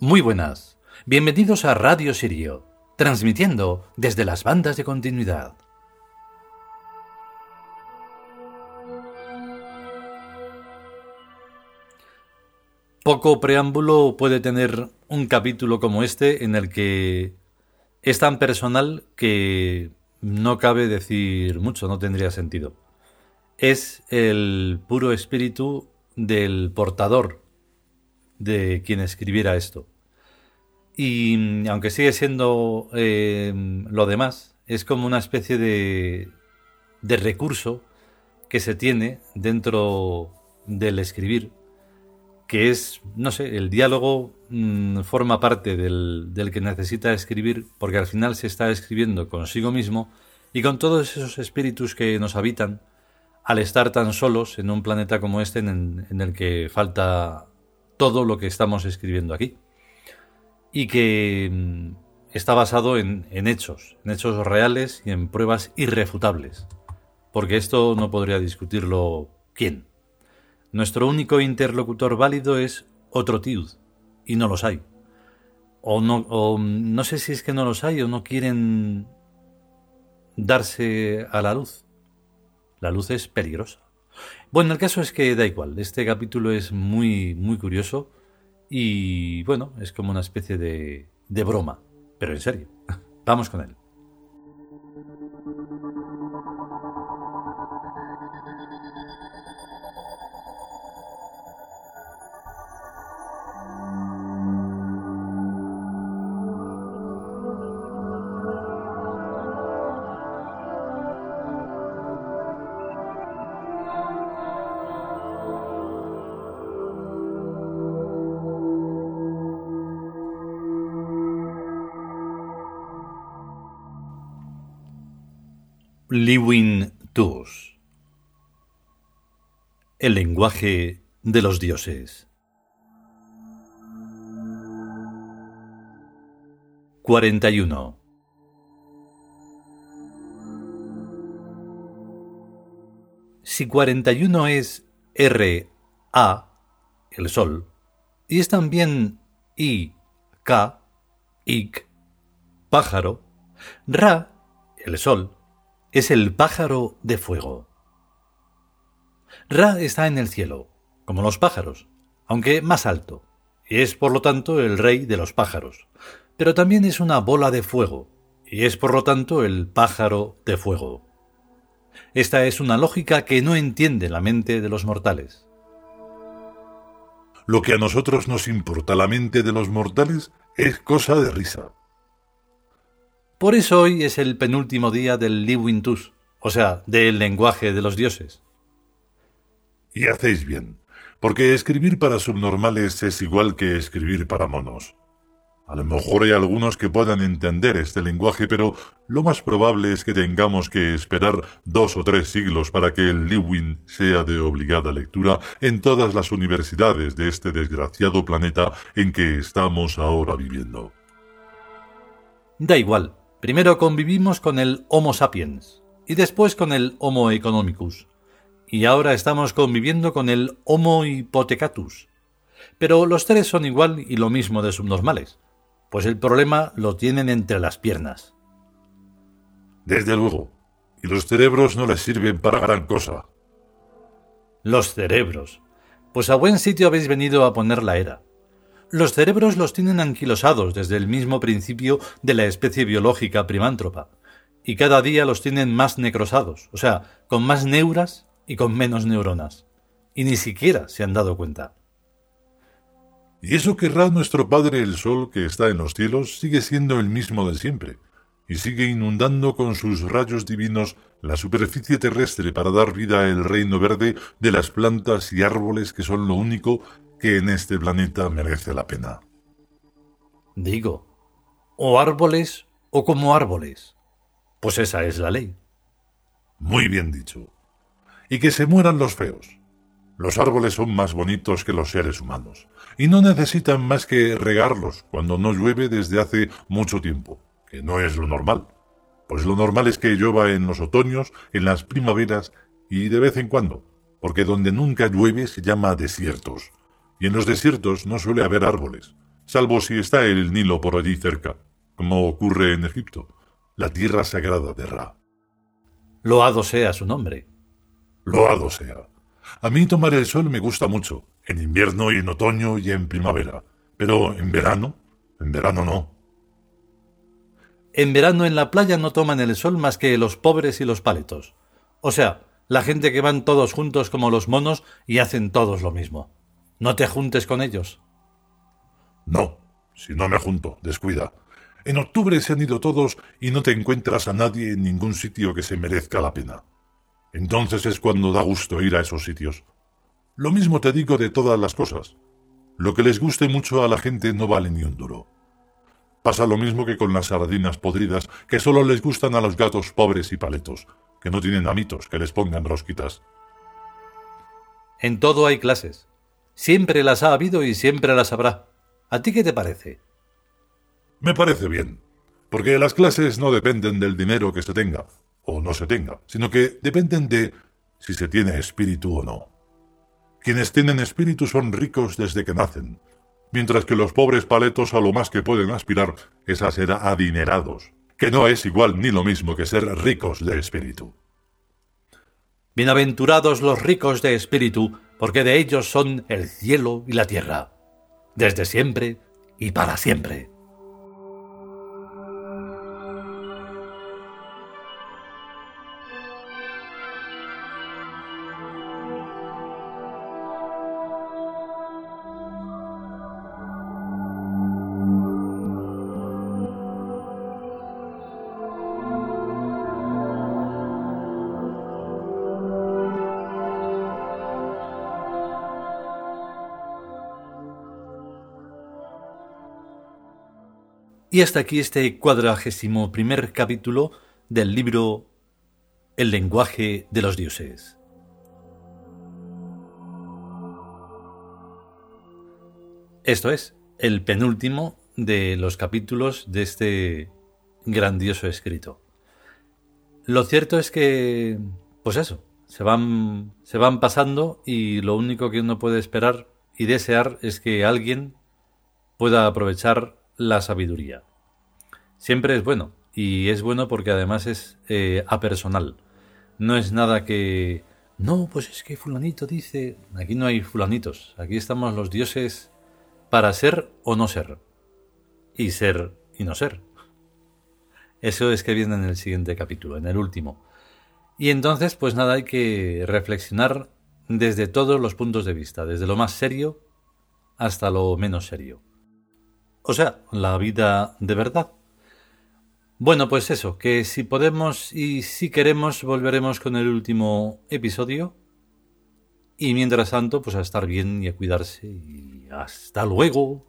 Muy buenas. Bienvenidos a Radio Sirio, transmitiendo desde las bandas de continuidad. Poco preámbulo puede tener un capítulo como este en el que es tan personal que no cabe decir mucho, no tendría sentido. Es el puro espíritu del portador de quien escribiera esto. Y aunque sigue siendo eh, lo demás, es como una especie de, de recurso que se tiene dentro del escribir, que es, no sé, el diálogo mm, forma parte del, del, que necesita escribir, porque al final se está escribiendo consigo mismo y con todos esos espíritus que nos habitan al estar tan solos en un planeta como este en el que falta todo lo que estamos escribiendo aquí. Y que mm, está basado en, hechos, en hechos reales y en pruebas irrefutables. Porque esto no podría discutirlo quién. Nuestro único interlocutor válido es otro Tiud, y no los hay. O no, o no sé si es que no los hay o no quieren darse a la luz. La luz es peligrosa. Bueno, el caso es que da igual, este capítulo es muy, muy curioso y bueno, es como una especie de, de broma, pero en serio. Vamos con él. Liwin Tus El lenguaje de los dioses. 41 Si 41 es R, A, el sol, y es también I, K, Ik, pájaro, Ra, el sol, es el pájaro de fuego. Ra está en el cielo, como los pájaros, aunque más alto, y es por lo tanto el rey de los pájaros, pero también es una bola de fuego, y es por lo tanto el pájaro de fuego. Esta es una lógica que no entiende la mente de los mortales. Lo que a nosotros nos importa la mente de los mortales es cosa de risa. Por eso hoy es el penúltimo día del Liwintus, o sea, del lenguaje de los dioses. Y hacéis bien, porque escribir para subnormales es igual que escribir para monos. A lo mejor hay algunos que puedan entender este lenguaje, pero lo más probable es que tengamos que esperar dos o tres siglos para que el Liwin sea de obligada lectura en todas las universidades de este desgraciado planeta en que estamos ahora viviendo. Da igual, Primero convivimos con el Homo sapiens y después con el Homo economicus. Y ahora estamos conviviendo con el Homo hipotecatus. Pero los tres son igual y lo mismo de subnormales, pues el problema lo tienen entre las piernas. Desde luego. Y los cerebros no les sirven para gran cosa. Los cerebros. Pues a buen sitio habéis venido a poner la era. Los cerebros los tienen anquilosados desde el mismo principio de la especie biológica primántropa, y cada día los tienen más necrosados, o sea, con más neuras y con menos neuronas, y ni siquiera se han dado cuenta. Y eso querrá nuestro Padre el Sol que está en los cielos sigue siendo el mismo de siempre, y sigue inundando con sus rayos divinos la superficie terrestre para dar vida al reino verde de las plantas y árboles que son lo único que en este planeta merece la pena. Digo, o árboles o como árboles. Pues esa es la ley. Muy bien dicho. Y que se mueran los feos. Los árboles son más bonitos que los seres humanos, y no necesitan más que regarlos cuando no llueve desde hace mucho tiempo, que no es lo normal. Pues lo normal es que llueva en los otoños, en las primaveras y de vez en cuando, porque donde nunca llueve se llama desiertos, y en los desiertos no suele haber árboles, salvo si está el Nilo por allí cerca, como ocurre en Egipto, la tierra sagrada de Ra. Loado sea su nombre. Loado sea. A mí tomar el sol me gusta mucho, en invierno y en otoño y en primavera, pero en verano, en verano no. En verano en la playa no toman el sol más que los pobres y los paletos. O sea, la gente que van todos juntos como los monos y hacen todos lo mismo. No te juntes con ellos. No, si no me junto, descuida. En octubre se han ido todos y no te encuentras a nadie en ningún sitio que se merezca la pena. Entonces es cuando da gusto ir a esos sitios. Lo mismo te digo de todas las cosas. Lo que les guste mucho a la gente no vale ni un duro. Pasa lo mismo que con las sardinas podridas, que solo les gustan a los gatos pobres y paletos, que no tienen amitos que les pongan rosquitas. En todo hay clases. Siempre las ha habido y siempre las habrá. ¿A ti qué te parece? Me parece bien, porque las clases no dependen del dinero que se tenga, o no se tenga, sino que dependen de si se tiene espíritu o no. Quienes tienen espíritu son ricos desde que nacen, mientras que los pobres paletos a lo más que pueden aspirar es a ser adinerados, que no es igual ni lo mismo que ser ricos de espíritu. Bienaventurados los ricos de espíritu, porque de ellos son el cielo y la tierra, desde siempre y para siempre. Y hasta aquí este cuadragésimo primer capítulo del libro El lenguaje de los dioses. Esto es el penúltimo de los capítulos de este grandioso escrito. Lo cierto es que, pues eso, se van, se van pasando y lo único que uno puede esperar y desear es que alguien pueda aprovechar la sabiduría. Siempre es bueno, y es bueno porque además es eh, apersonal. No es nada que... No, pues es que fulanito dice... Aquí no hay fulanitos, aquí estamos los dioses para ser o no ser. Y ser y no ser. Eso es que viene en el siguiente capítulo, en el último. Y entonces, pues nada, hay que reflexionar desde todos los puntos de vista, desde lo más serio hasta lo menos serio. O sea, la vida de verdad. Bueno, pues eso, que si podemos y si queremos volveremos con el último episodio. Y mientras tanto, pues a estar bien y a cuidarse. Y hasta luego.